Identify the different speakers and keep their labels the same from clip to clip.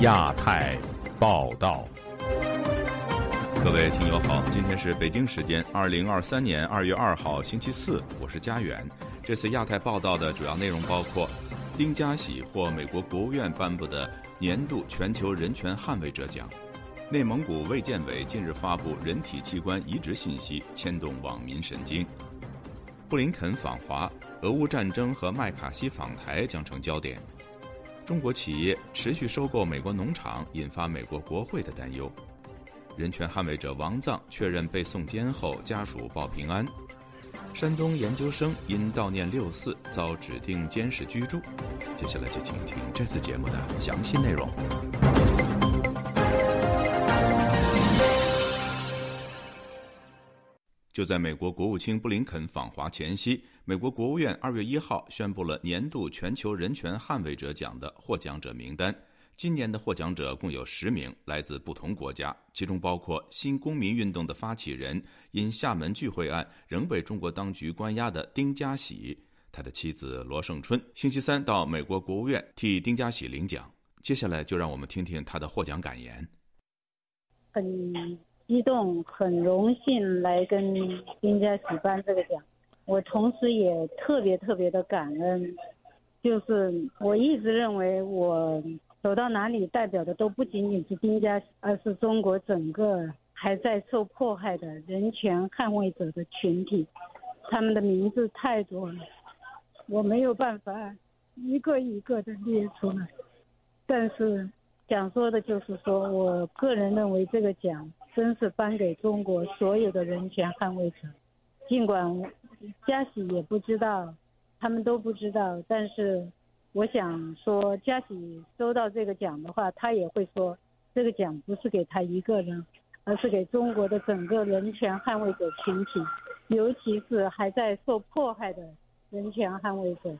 Speaker 1: 亚太报道，各位听友好，今天是北京时间二零二三年二月二号星期四，我是佳远。这次亚太报道的主要内容包括：丁家喜获美国国务院颁布的年度全球人权捍卫者奖；内蒙古卫健委近日发布人体器官移植信息，牵动网民神经；布林肯访华，俄乌战争和麦卡锡访台将成焦点。中国企业持续收购美国农场，引发美国国会的担忧。人权捍卫者王藏确认被送监后，家属报平安。山东研究生因悼念六四遭指定监视居住。接下来就请听这次节目的详细内容。就在美国国务卿布林肯访华前夕。美国国务院二月一号宣布了年度全球人权捍卫者奖的获奖者名单。今年的获奖者共有十名，来自不同国家，其中包括新公民运动的发起人，因厦门聚会案仍被中国当局关押的丁家喜，他的妻子罗胜春，星期三到美国国务院替丁家喜领奖。接下来就让我们听听他的获奖感言。
Speaker 2: 很激动，很荣幸来跟丁家喜颁这个奖。我同时也特别特别的感恩，就是我一直认为我走到哪里代表的都不仅仅是丁家，而是中国整个还在受迫害的人权捍卫者的群体，他们的名字太多了，我没有办法一个一个的列出来，但是想说的就是说我个人认为这个奖真是颁给中国所有的人权捍卫者，尽管。嘉喜也不知道，他们都不知道。但是，我想说，嘉喜收到这个奖的话，他也会说，这个奖不是给他一个人，而是给中国的整个人权捍卫者群体，尤其是还在受迫害的人权捍卫者。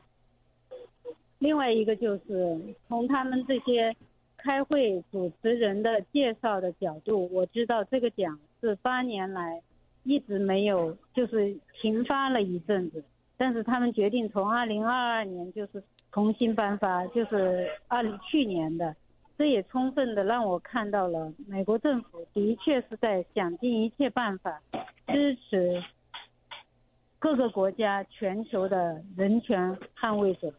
Speaker 2: 另外一个就是从他们这些开会主持人的介绍的角度，我知道这个奖是八年来。一直没有，就是停发了一阵子，但是他们决定从二零二二年就是重新颁发，就是二零去年的，这也充分的让我看到了美国政府的确是在想尽一切办法支持各个国家全球的人权捍卫者。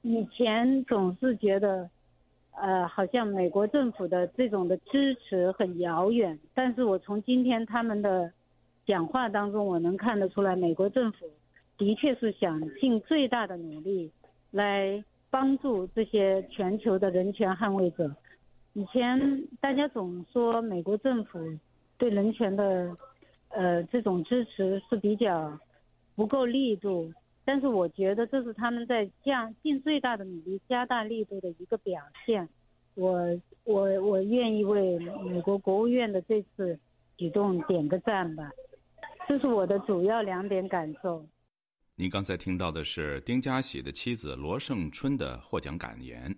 Speaker 2: 以前总是觉得，呃，好像美国政府的这种的支持很遥远，但是我从今天他们的。讲话当中，我能看得出来，美国政府的确是想尽最大的努力来帮助这些全球的人权捍卫者。以前大家总说美国政府对人权的呃这种支持是比较不够力度，但是我觉得这是他们在降尽最大的努力加大力度的一个表现。我我我愿意为美国国务院的这次举动点个赞吧。这是我的主要两点感受。
Speaker 1: 您刚才听到的是丁家喜的妻子罗胜春的获奖感言。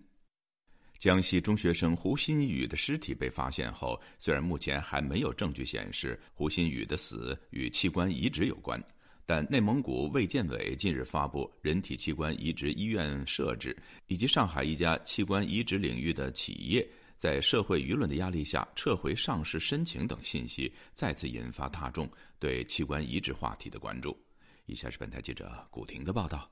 Speaker 1: 江西中学生胡新宇的尸体被发现后，虽然目前还没有证据显示胡新宇的死与器官移植有关，但内蒙古卫健委近日发布人体器官移植医院设置，以及上海一家器官移植领域的企业。在社会舆论的压力下，撤回上市申请等信息，再次引发大众对器官移植话题的关注。以下是本台记者古婷的报道。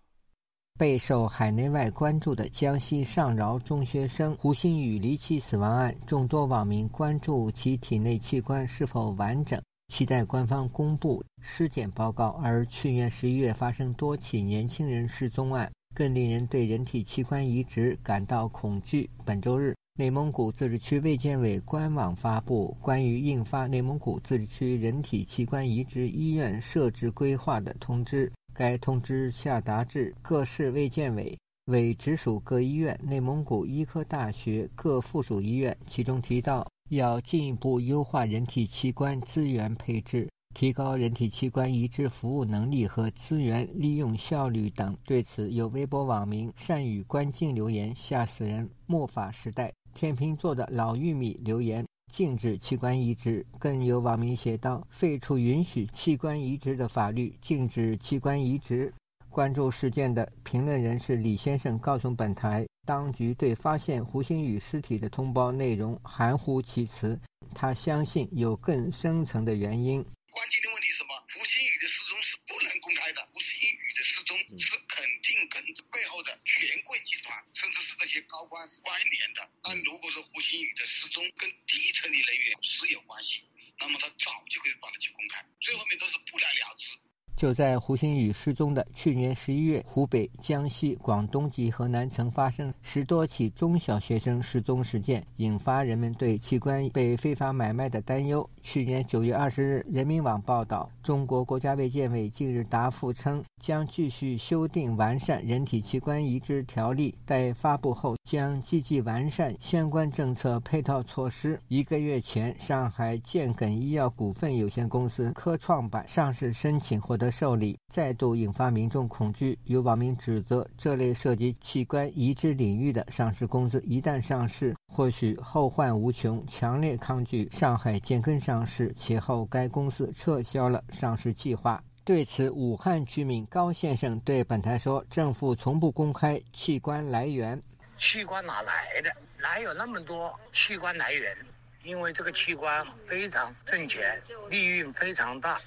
Speaker 3: 备受海内外关注的江西上饶中学生胡鑫宇离奇死亡案，众多网民关注其体内器官是否完整，期待官方公布尸检报告。而去年十一月发生多起年轻人失踪案，更令人对人体器官移植感到恐惧。本周日。内蒙古自治区卫健委官网发布关于印发内蒙古自治区人体器官移植医院设置规划的通知。该通知下达至各市卫健委、委直属各医院、内蒙古医科大学各附属医院，其中提到要进一步优化人体器官资源配置，提高人体器官移植服务能力和资源利用效率等。对此，有微博网民善语观镜留言：“吓死人！末法时代。”天秤座的老玉米留言：禁止器官移植。更有网民写道：废除允许器官移植的法律，禁止器官移植。关注事件的评论人士李先生告诉本台，当局对发现胡鑫宇尸体的通报内容含糊其辞，他相信有更深层的原因。
Speaker 4: 关键的问题是什么？胡鑫宇的失踪是不能公开的，胡鑫宇的失踪是肯定跟背后的权贵集团，甚至是这些高官是关联的。但如果说胡鑫宇的失踪跟底层的人员是有关系，那么他早就可以把它去公开，最后面都是不了了之。
Speaker 3: 就在胡鑫宇失踪的去年十一月，湖北、江西、广东及河南曾发生十多起中小学生失踪事件，引发人们对器官被非法买卖的担忧。去年九月二十日，人民网报道，中国国家卫健委近日答复称，将继续修订完善人体器官移植条例，待发布后将积极完善相关政策配套措施。一个月前，上海健梗医药股份有限公司科创板上市申请获得。受理再度引发民众恐惧，有网民指责这类涉及器官移植领域的上市公司一旦上市，或许后患无穷，强烈抗拒上海建根上市。其后该公司撤销了上市计划。对此，武汉居民高先生对本台说：“政府从不公开器官来源，
Speaker 5: 器官哪来的？哪有那么多器官来源？因为这个器官非常挣钱，利润非常大。”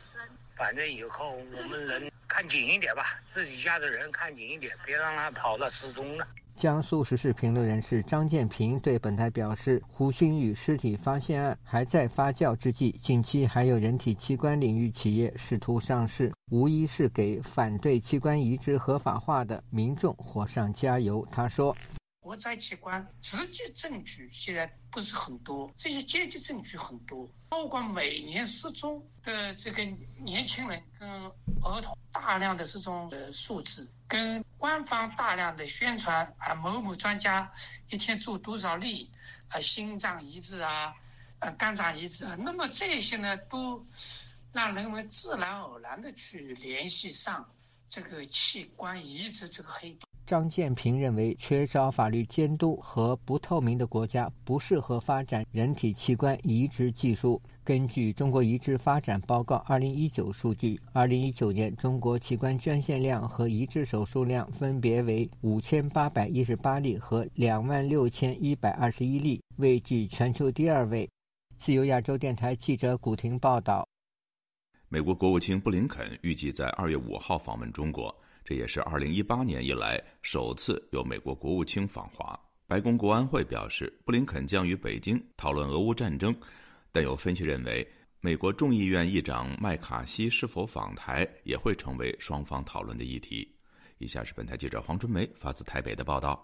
Speaker 5: 反正以后我们人看紧一点吧，自己家的人看紧一点，别让他跑了失踪了。
Speaker 3: 江苏时事评论人士张建平对本台表示：“胡鑫宇尸体发现案还在发酵之际，近期还有人体器官领域企业试图上市，无疑是给反对器官移植合法化的民众火上加油。”他说。
Speaker 6: 活摘器官直接证据现在不是很多，这些间接证据很多，包括每年失踪的这个年轻人跟儿童大量的这种呃数字，跟官方大量的宣传啊，某某专家一天做多少例啊，心脏移植啊，呃肝脏移植啊，那么这些呢，都让人们自然而然的去联系上这个器官移植这个黑洞。
Speaker 3: 张建平认为，缺少法律监督和不透明的国家不适合发展人体器官移植技术。根据中国移植发展报告二零一九数据，二零一九年中国器官捐献量和移植手术量分别为五千八百一十八例和两万六千一百二十一例，位居全球第二位。自由亚洲电台记者古婷报道。
Speaker 1: 美国国务卿布林肯预计在二月五号访问中国。这也是2018年以来首次有美国国务卿访华。白宫国安会表示，布林肯将与北京讨论俄乌战争，但有分析认为，美国众议院议长麦卡锡是否访台也会成为双方讨论的议题。以下是本台记者黄春梅发自台北的报道：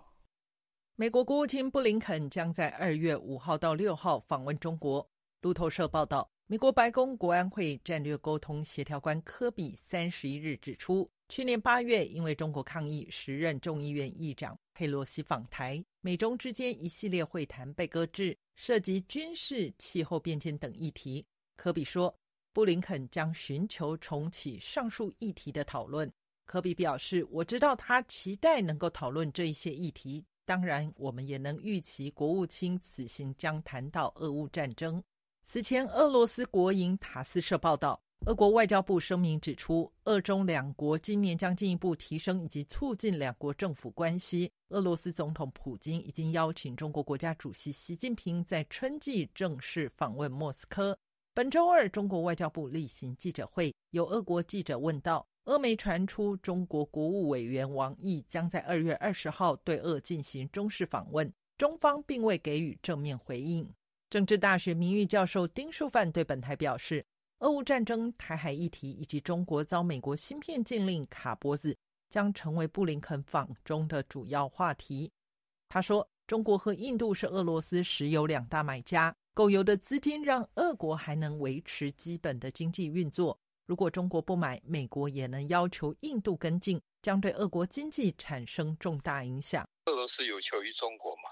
Speaker 7: 美国国务卿布林肯将在二月五号到六号访问中国。路透社报道，美国白宫国安会战略沟通协调官科比三十一日指出。去年八月，因为中国抗议，时任众议院议长佩洛西访台，美中之间一系列会谈被搁置，涉及军事、气候变迁等议题。科比说，布林肯将寻求重启上述议题的讨论。科比表示：“我知道他期待能够讨论这一些议题，当然，我们也能预期国务卿此行将谈到俄乌战争。”此前，俄罗斯国营塔斯社报道。俄国外交部声明指出，俄中两国今年将进一步提升以及促进两国政府关系。俄罗斯总统普京已经邀请中国国家主席习近平在春季正式访问莫斯科。本周二，中国外交部例行记者会，有俄国记者问道：俄媒传出中国国务委员王毅将在二月二十号对俄进行中式访问，中方并未给予正面回应。政治大学名誉教授丁书范对本台表示。俄乌战争、台海议题以及中国遭美国芯片禁令卡脖子，将成为布林肯访中的主要话题。他说：“中国和印度是俄罗斯石油两大买家，购油的资金让俄国还能维持基本的经济运作。如果中国不买，美国也能要求印度跟进，将对俄国经济产生重大影响。
Speaker 5: 俄罗斯有求于中国嘛？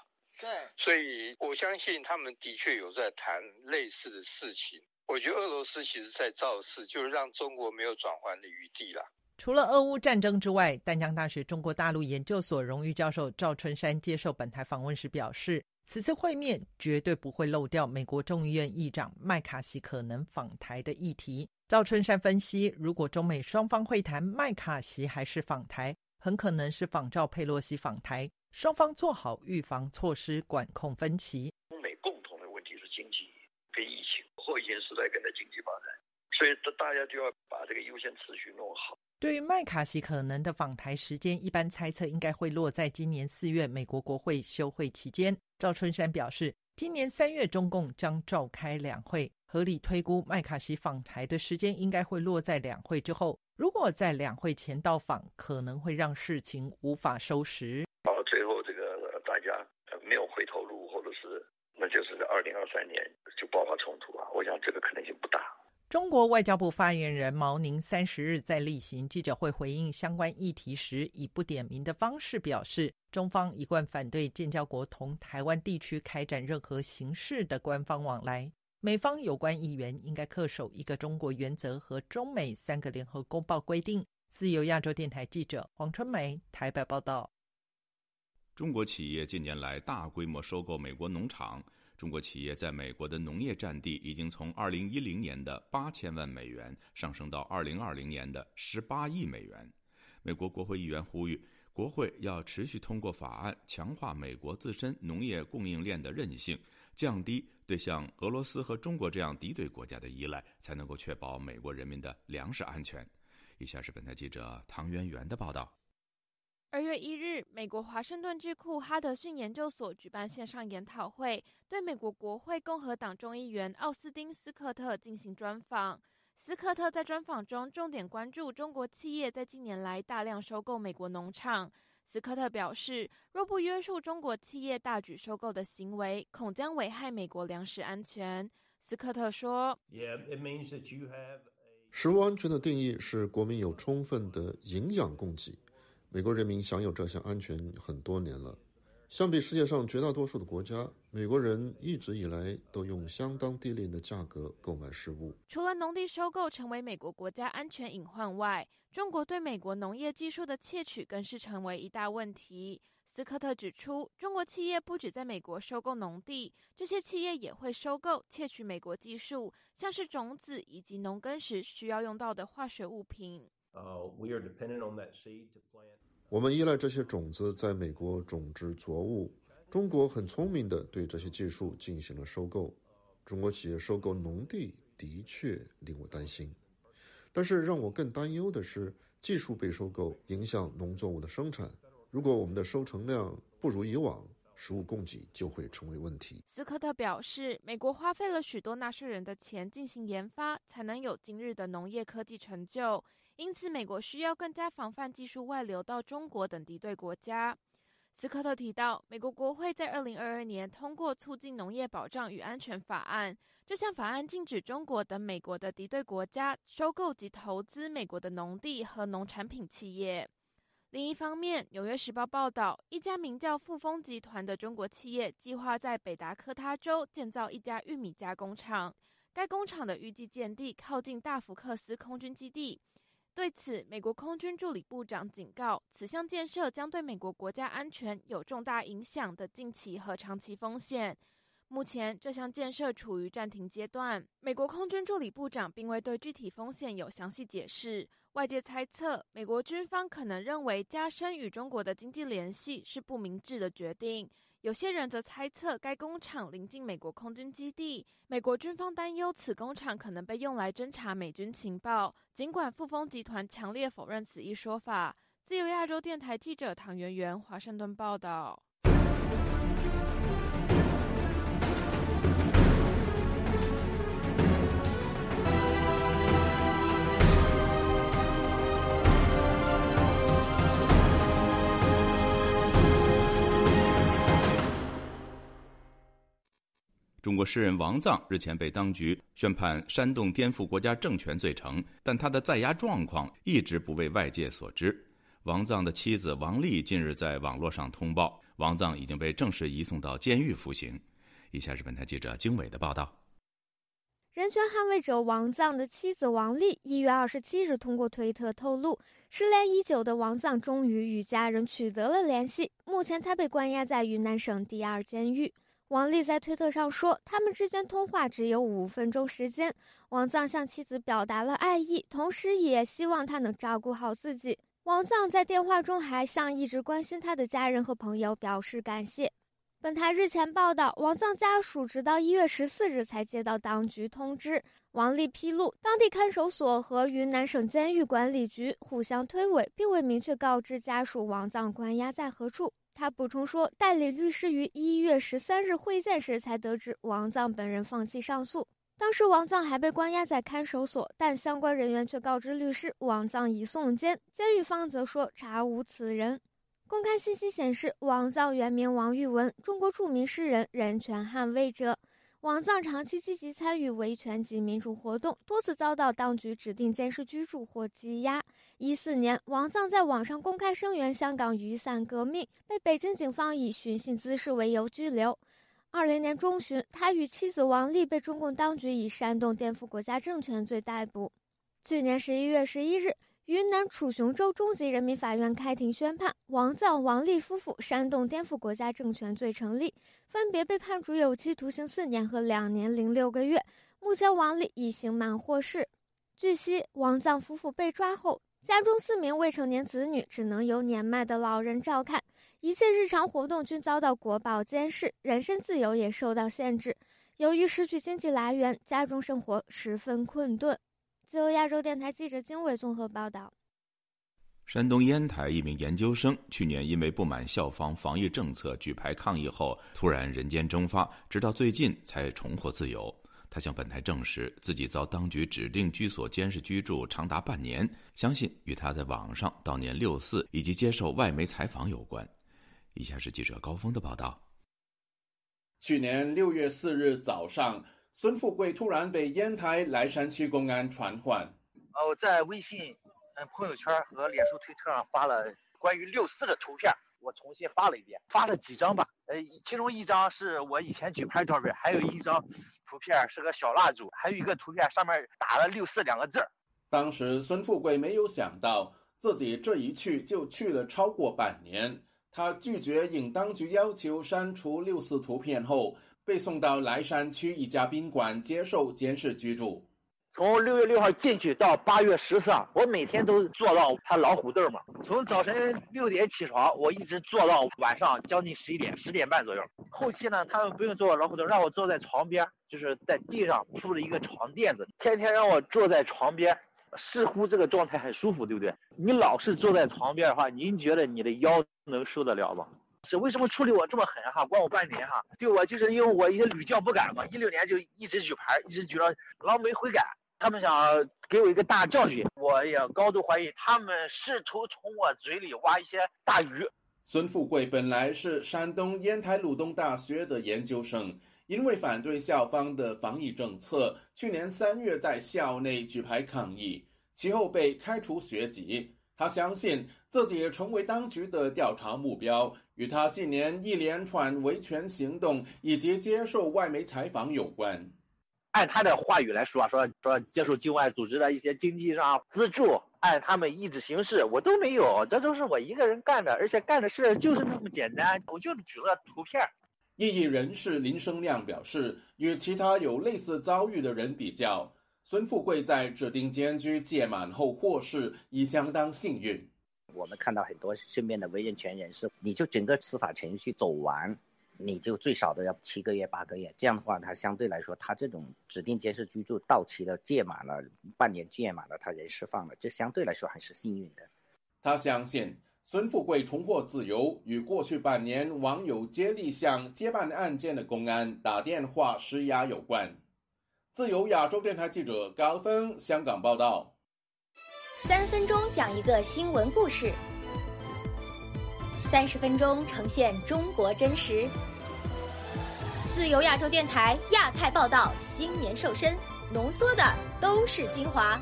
Speaker 7: 对，
Speaker 5: 所以我相信他们的确有在谈类似的事情。”我觉得俄罗斯其实在造势，就是让中国没有转换的余地了。
Speaker 7: 除了俄乌战争之外，丹江大学中国大陆研究所荣誉教授赵春山接受本台访问时表示，此次会面绝对不会漏掉美国众议院议长麦卡锡可能访台的议题。赵春山分析，如果中美双方会谈，麦卡锡还是访台，很可能是仿照佩洛西访台，双方做好预防措施，管控分歧。
Speaker 8: 中美共同的问题是经济跟疫情，后疫情时代跟着经济发展，所以大家就要把这个优先次序弄好。
Speaker 7: 对于麦卡锡可能的访台时间，一般猜测应该会落在今年四月美国国会休会期间。赵春山表示，今年三月中共将召开两会，合理推估麦卡锡访台的时间应该会落在两会之后。如果在两会前到访，可能会让事情无法收拾。
Speaker 8: 到最后这个大家没有回头路，或者是那就是在二零二三年就爆发冲突啊，我想这个可能性不大。
Speaker 7: 中国外交部发言人毛宁三十日在例行记者会回应相关议题时，以不点名的方式表示，中方一贯反对建交国同台湾地区开展任何形式的官方往来。美方有关议员应该恪守一个中国原则和中美三个联合公报规定。自由亚洲电台记者黄春梅台北报道。
Speaker 1: 中国企业近年来大规模收购美国农场。中国企业在美国的农业占地已经从2010年的八千万美元上升到2020年的十八亿美元。美国国会议员呼吁，国会要持续通过法案，强化美国自身农业供应链的韧性，降低对像俄罗斯和中国这样敌对国家的依赖，才能够确保美国人民的粮食安全。以下是本台记者唐媛媛的报道。
Speaker 9: 二月一日，美国华盛顿智库哈德逊研究所举办线上研讨会，对美国国会共和党众议员奥斯汀·斯科特进行专访。斯科特在专访中重点关注中国企业在近年来大量收购美国农场。斯科特表示，若不约束中国企业大举收购的行为，恐将危害美国粮食安全。斯科特说：“
Speaker 10: 食物安全的定义是国民有充分的营养供给。”美国人民享有这项安全很多年了。相比世界上绝大多数的国家，美国人一直以来都用相当低廉的价格购买食物。
Speaker 9: 除了农地收购成为美国国家安全隐患外，中国对美国农业技术的窃取更是成为一大问题。斯科特指出，中国企业不止在美国收购农地，这些企业也会收购、窃取美国技术，像是种子以及农耕时需要用到的化学物品。
Speaker 10: 我们依赖这些种子在美国种植作物。中国很聪明地对这些技术进行了收购。中国企业收购农地的确令我担心，但是让我更担忧的是，技术被收购影响农作物的生产。如果我们的收成量不如以往，食物供给就会成为问题。
Speaker 9: 斯科特表示，美国花费了许多纳税人的钱进行研发，才能有今日的农业科技成就。因此，美国需要更加防范技术外流到中国等敌对国家。斯科特提到，美国国会在二零二二年通过《促进农业保障与安全法案》，这项法案禁止中国等美国的敌对国家收购及投资美国的农地和农产品企业。另一方面，《纽约时报》报道，一家名叫富丰集团的中国企业计划在北达科他州建造一家玉米加工厂，该工厂的预计建地靠近大福克斯空军基地。对此，美国空军助理部长警告，此项建设将对美国国家安全有重大影响的近期和长期风险。目前，这项建设处于暂停阶段。美国空军助理部长并未对具体风险有详细解释。外界猜测，美国军方可能认为加深与中国的经济联系是不明智的决定。有些人则猜测，该工厂临近美国空军基地，美国军方担忧此工厂可能被用来侦查美军情报。尽管富丰集团强烈否认此一说法。自由亚洲电台记者唐媛媛华盛顿报道。
Speaker 1: 中国诗人王藏日前被当局宣判煽动颠覆国家政权罪成，但他的在押状况一直不为外界所知。王藏的妻子王丽近日在网络上通报，王藏已经被正式移送到监狱服刑。以下是本台记者经纬的报道：
Speaker 11: 人权捍卫者王藏的妻子王丽一月二十七日通过推特透露，失联已久的王藏终于与家人取得了联系。目前，他被关押在云南省第二监狱。王丽在推特上说，他们之间通话只有五分钟时间。王藏向妻子表达了爱意，同时也希望她能照顾好自己。王藏在电话中还向一直关心他的家人和朋友表示感谢。本台日前报道，王藏家属直到一月十四日才接到当局通知。王丽披露，当地看守所和云南省监狱管理局互相推诿，并未明确告知家属王藏关押在何处。他补充说，代理律师于一月十三日会见时才得知王藏本人放弃上诉。当时王藏还被关押在看守所，但相关人员却告知律师王藏已送监，监狱方则说查无此人。公开信息显示，王藏原名王玉文，中国著名诗人、人权捍卫者。王藏长期积极参与维权及民主活动，多次遭到当局指定监视居住或羁押。一四年，王藏在网上公开声援香港雨伞革命，被北京警方以寻衅滋事为由拘留。二零年中旬，他与妻子王丽被中共当局以煽动颠覆国家政权罪逮捕。去年十一月十一日。云南楚雄州中级人民法院开庭宣判，王藏、王丽夫妇煽动颠覆国家政权罪成立，分别被判处有期徒刑四年和两年零六个月。目前，王丽已刑满获释。据悉，王藏夫妇被抓后，家中四名未成年子女只能由年迈的老人照看，一切日常活动均遭到国保监视，人身自由也受到限制。由于失去经济来源，家中生活十分困顿。自由亚洲电台记者经纬综合报道：
Speaker 1: 山东烟台一名研究生去年因为不满校方防疫政策举牌抗议后，突然人间蒸发，直到最近才重获自由。他向本台证实，自己遭当局指定居所监视居住长达半年，相信与他在网上悼念六四以及接受外媒采访有关。以下是记者高峰的报道：
Speaker 12: 去年六月四日早上。孙富贵突然被烟台莱山区公安传唤。
Speaker 13: 哦，在微信、嗯朋友圈和脸书、推特上发了关于六四的图片，我重新发了一遍，发了几张吧。呃，其中一张是我以前举牌照片，还有一张图片是个小蜡烛，还有一个图片上面打了“六四”两个字儿。
Speaker 12: 当时孙富贵没有想到自己这一去就去了超过半年，他拒绝应当局要求删除六四图片后。被送到莱山区一家宾馆接受监视居住。
Speaker 13: 从六月六号进去到八月十四号，我每天都坐到他老虎凳嘛。从早晨六点起床，我一直坐到晚上将近十一点，十点半左右。后期呢，他们不用坐老虎凳，让我坐在床边，就是在地上铺了一个床垫子，天天让我坐在床边，似乎这个状态很舒服，对不对？你老是坐在床边的话，您觉得你的腰能受得了吗？是为什么处理我这么狠哈？关我半年哈？对我就是因为我一些屡教不改嘛，一六年就一直举牌，一直举到狼没悔改。他们想给我一个大教训，我也高度怀疑他们试图从我嘴里挖一些大鱼。
Speaker 12: 孙富贵本来是山东烟台鲁东大学的研究生，因为反对校方的防疫政策，去年三月在校内举牌抗议，其后被开除学籍。他相信自己成为当局的调查目标。与他近年一连串维权行动以及接受外媒采访有关。
Speaker 13: 按他的话语来说啊，说说接受境外组织的一些经济上资助，按他们意志行事，我都没有，这都是我一个人干的，而且干的事就是那么简单，我就举了图片。
Speaker 12: 异议人士林生亮表示，与其他有类似遭遇的人比较，孙富贵在指定监区届满后获释已相当幸运。
Speaker 14: 我们看到很多身边的维权人士，你就整个司法程序走完，你就最少都要七个月、八个月。这样的话，他相对来说，他这种指定监视居住到期了、届满了、半年届满了，他人释放了，这相对来说还是幸运的。
Speaker 12: 他相信孙富贵重获自由与过去半年网友接力向接办案件的公安打电话施压有关。自由亚洲电台记者高峰香港报道。
Speaker 15: 三分钟讲一个新闻故事，三十分钟呈现中国真实。自由亚洲电台亚太报道新年瘦身，浓缩的都是精华。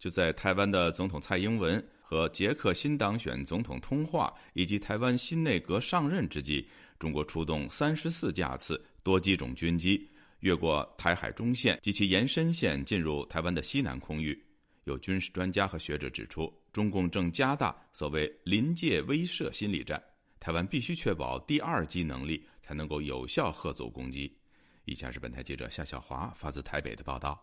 Speaker 1: 就在台湾的总统蔡英文和捷克新当选总统通话，以及台湾新内阁上任之际，中国出动三十四架次多机种军机。越过台海中线及其延伸线，进入台湾的西南空域。有军事专家和学者指出，中共正加大所谓临界威慑心理战，台湾必须确保第二级能力，才能够有效贺阻攻击。以下是本台记者夏小华发自台北的报道。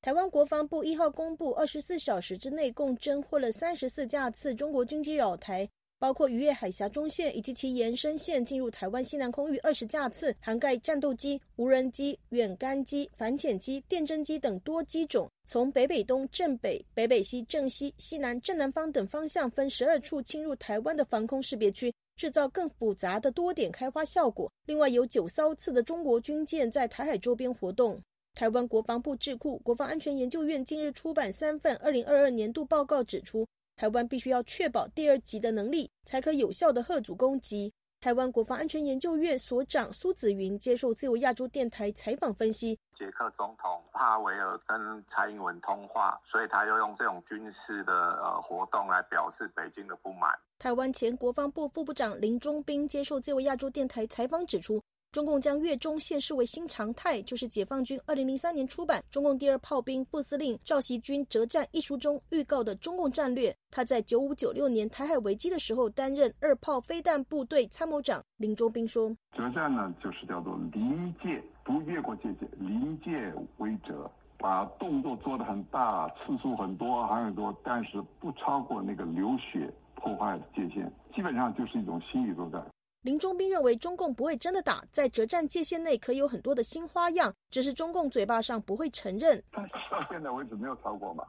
Speaker 16: 台湾国防部一号公布，二十四小时之内共侦获了三十四架次中国军机扰台，包括渔业海峡中线以及其延伸线进入台湾西南空域二十架次，涵盖战斗机、无人机、远干机、反潜机、电侦机等多机种，从北北东、正北、北北西、正西、西南、正南方等方向分十二处侵入台湾的防空识别区，制造更复杂的多点开花效果。另外，有九艘次的中国军舰在台海周边活动。台湾国防部智库国防安全研究院近日出版三份二零二二年度报告，指出台湾必须要确保第二级的能力，才可有效的遏阻攻击。台湾国防安全研究院所长苏子云接受自由亚洲电台采访分析：
Speaker 17: 捷克总统帕维尔跟蔡英文通话，所以他又用这种军事的呃活动来表示北京的不满。
Speaker 16: 台湾前国防部副部长林中斌接受自由亚洲电台采访指出。中共将越中线视为新常态，就是解放军二零零三年出版《中共第二炮兵副司令赵锡军折战》一书中预告的中共战略。他在九五九六年台海危机的时候担任二炮飞弹部队参谋长。林中斌说：“
Speaker 18: 折战呢，就是叫做临界，不越过界限，临界为折，把动作做得很大，次数很多，还很多，但是不超过那个流血破坏界限，基本上就是一种心理作战。”
Speaker 16: 林中斌认为，中共不会真的打，在折战界限内可以有很多的新花样，只是中共嘴巴上不会承认。
Speaker 18: 但是到现在为止没有超过嘛？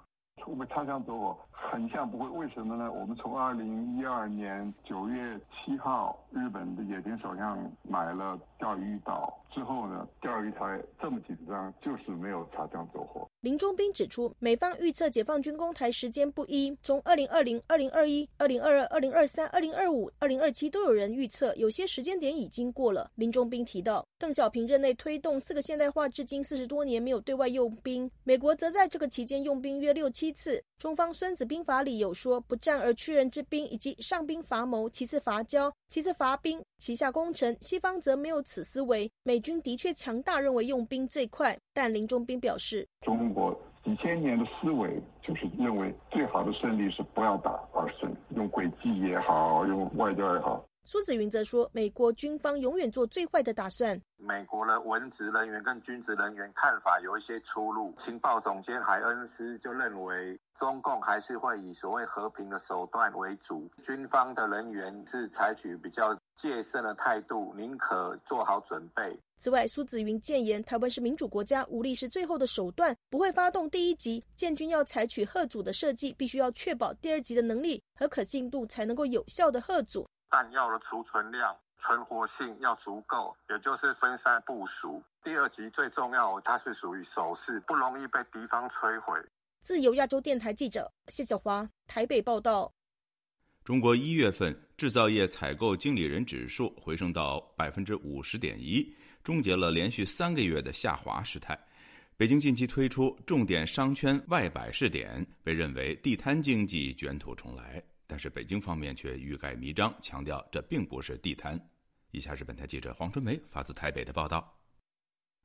Speaker 18: 我们擦枪走火？很像不会，为什么呢？我们从二零一二年九月七号，日本的野田首相买了钓鱼岛之后呢，钓鱼台这么紧张，就是没有擦枪走火。
Speaker 16: 林中斌指出，美方预测解放军攻台时间不一，从二零二零、二零二一、二零二二、二零二三、二零二五、二零二七都有人预测，有些时间点已经过了。林中斌提到，邓小平任内推动四个现代化，至今四十多年没有对外用兵，美国则在这个期间用兵约六七次。中方《孙子兵法》里有说“不战而屈人之兵”，以及上兵伐谋，其次伐交，其次伐兵，其下攻城。西方则没有此思维。美军的确强大，认为用兵最快，但林中斌表示。
Speaker 18: 中国几千年的思维就是认为最好的胜利是不要打而胜，用诡计也好，用外交也好。
Speaker 16: 苏子云则说，美国军方永远做最坏的打算。
Speaker 17: 美国的文职人员跟军职人员看法有一些出入。情报总监海恩斯就认为，中共还是会以所谓和平的手段为主，军方的人员是采取比较戒慎的态度，宁可做好准备。
Speaker 16: 此外，苏子云建言，台湾是民主国家，武力是最后的手段，不会发动第一级。建军要采取贺阻的设计，必须要确保第二级的能力和可信度，才能够有效的贺阻。
Speaker 17: 弹药的储存量、存活性要足够，也就是分散部署。第二级最重要，它是属于守势，不容易被敌方摧毁。
Speaker 16: 自由亚洲电台记者谢小华台北报道。
Speaker 1: 中国一月份制造业采购经理人指数回升到百分之五十点一，终结了连续三个月的下滑时态。北京近期推出重点商圈外摆试点，被认为地摊经济卷土重来。但是北京方面却欲盖弥彰，强调这并不是地摊。以下是本台记者黄春梅发自台北的报道：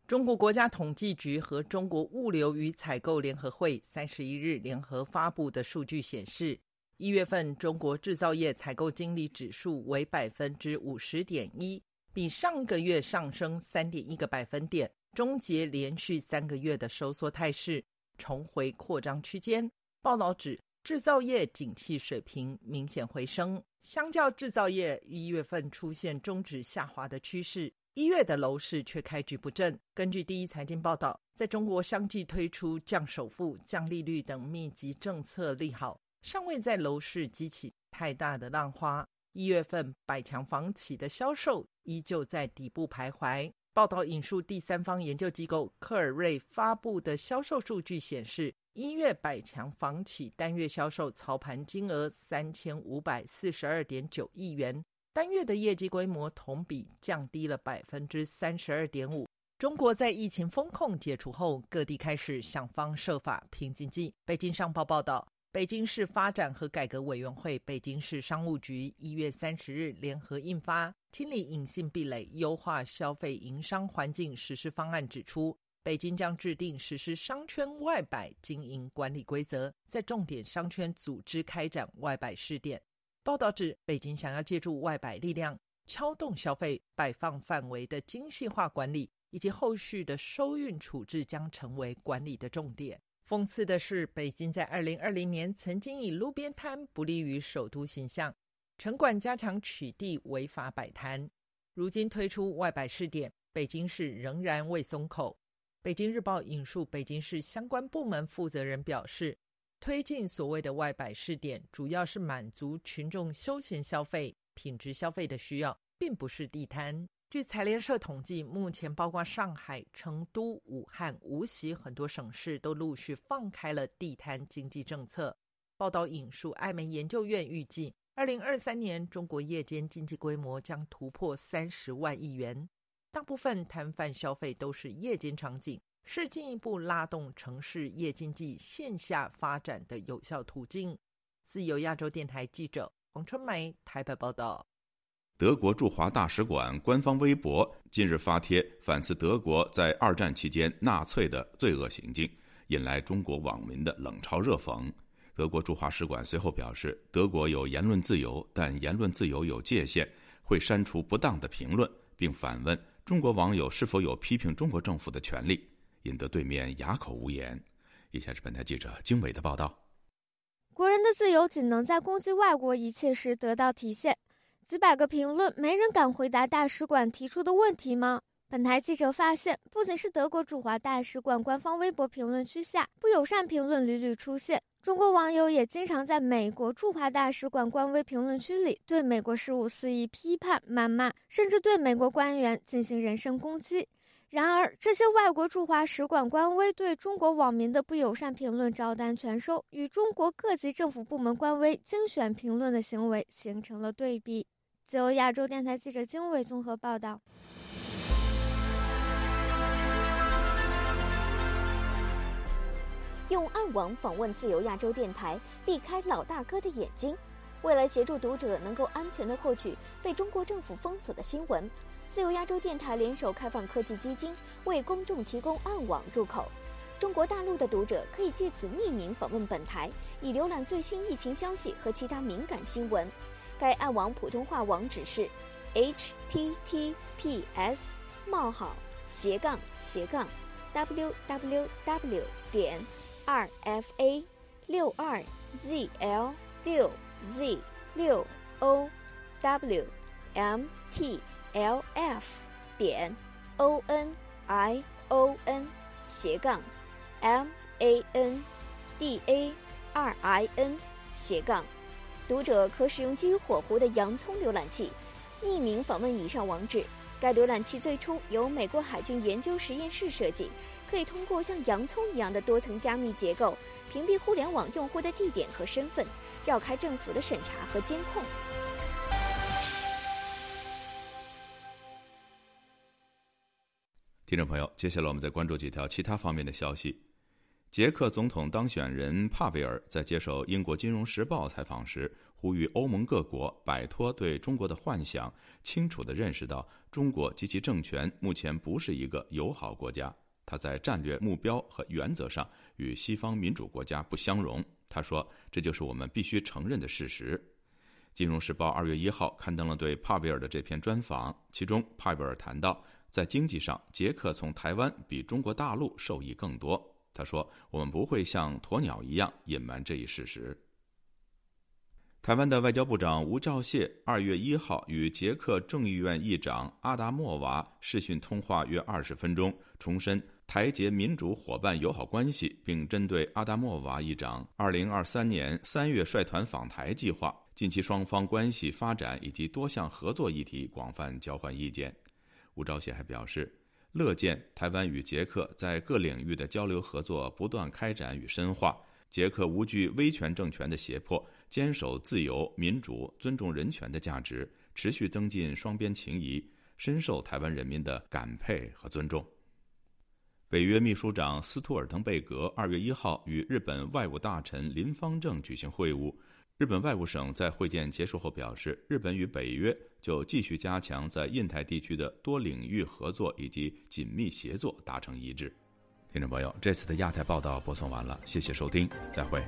Speaker 7: 中国国家统计局和中国物流与采购联合会三十一日联合发布的数据显示，一月份中国制造业采购经理指数为百分之五十点一，比上个月上升三点一个百分点，终结连续三个月的收缩态势，重回扩张区间。报道指。制造业景气水平明显回升，相较制造业一月份出现终止下滑的趋势，一月的楼市却开局不振。根据第一财经报道，在中国相继推出降首付、降利率等密集政策利好，尚未在楼市激起太大的浪花。一月份百强房企的销售依旧在底部徘徊。报道引述第三方研究机构克尔瑞发布的销售数据显示。一月百强房企单月销售操盘金额三千五百四十二点九亿元，单月的业绩规模同比降低了百分之三十二点五。中国在疫情风控解除后，各地开始想方设法拼经济。北京商报报道，北京市发展和改革委员会、北京市商务局一月三十日联合印发《清理隐性壁垒、优化消费营商环境实施方案》，指出。北京将制定实施商圈外摆经营管理规则，在重点商圈组织开展外摆试点。报道指，北京想要借助外摆力量撬动消费，摆放范围的精细化管理以及后续的收运处置将成为管理的重点。讽刺的是，北京在二零二零年曾经以路边摊不利于首都形象，城管加强取缔违法摆摊，如今推出外摆试点，北京市仍然未松口。北京日报引述北京市相关部门负责人表示，推进所谓的外摆试点，主要是满足群众休闲消费、品质消费的需要，并不是地摊。据财联社统计，目前包括上海、成都、武汉、无锡很多省市都陆续放开了地摊经济政策。报道引述艾媒研究院预计，二零二三年中国夜间经济规模将突破三十万亿元。大部分摊贩消费都是夜间场景，是进一步拉动城市夜经济线下发展的有效途径。自由亚洲电台记者黄春梅台北报道。
Speaker 1: 德国驻华大使馆官方微博近日发帖反思德国在二战期间纳粹的罪恶行径，引来中国网民的冷嘲热讽。德国驻华使馆随后表示，德国有言论自由，但言论自由有界限，会删除不当的评论，并反问。中国网友是否有批评中国政府的权利？引得对面哑口无言。以下是本台记者经纬的报道：
Speaker 11: 国人的自由仅能在攻击外国一切时得到体现。几百个评论，没人敢回答大使馆提出的问题吗？本台记者发现，不仅是德国驻华大使馆官方微博评论区下，不友善评论屡屡出现。中国网友也经常在美国驻华大使馆官微评论区里对美国事务肆意批判、谩骂，甚至对美国官员进行人身攻击。然而，这些外国驻华使馆官微对中国网民的不友善评论照单全收，与中国各级政府部门官微精选评论的行为形成了对比。自由亚洲电台记者经纬综合报道。
Speaker 15: 用暗网访问自由亚洲电台，避开老大哥的眼睛。为了协助读者能够安全的获取被中国政府封锁的新闻，自由亚洲电台联手开放科技基金为公众提供暗网入口。中国大陆的读者可以借此匿名访问本台，以浏览最新疫情消息和其他敏感新闻。该暗网普通话网址是：https: 冒号斜杠斜杠 www 点。r f a 六二 z l 六 z 六 o w m t l f 点 o n i o n 斜杠 m a n d a 二 i n 斜杠，读者可使用基于火狐的洋葱浏览器，匿名访问以上网址。该浏览器最初由美国海军研究实验室设计。可以通过像洋葱一样的多层加密结构，屏蔽互联网用户的地点和身份，绕开政府的审查和监控。
Speaker 1: 听众朋友，接下来我们再关注几条其他方面的消息。捷克总统当选人帕维尔在接受英国《金融时报》采访时，呼吁欧盟各国摆脱对中国的幻想，清楚地认识到中国及其政权目前不是一个友好国家。他在战略目标和原则上与西方民主国家不相容。他说：“这就是我们必须承认的事实。”《金融时报》二月一号刊登了对帕维尔的这篇专访，其中帕维尔谈到，在经济上，捷克从台湾比中国大陆受益更多。他说：“我们不会像鸵鸟一样隐瞒这一事实。”台湾的外交部长吴钊燮二月一号与捷克众议院议长阿达莫娃视讯通话约二十分钟，重申台捷民主伙伴友好关系，并针对阿达莫娃议长二零二三年三月率团访台计划、近期双方关系发展以及多项合作议题广泛交换意见。吴钊燮还表示，乐见台湾与捷克在各领域的交流合作不断开展与深化，捷克无惧威权政权的胁迫。坚守自由、民主、尊重人权的价值，持续增进双边情谊，深受台湾人民的感佩和尊重。北约秘书长斯图尔滕贝格二月一号与日本外务大臣林方正举行会晤。日本外务省在会见结束后表示，日本与北约就继续加强在印太地区的多领域合作以及紧密协作达成一致。听众朋友，这次的亚太报道播送完了，谢谢收听，再会。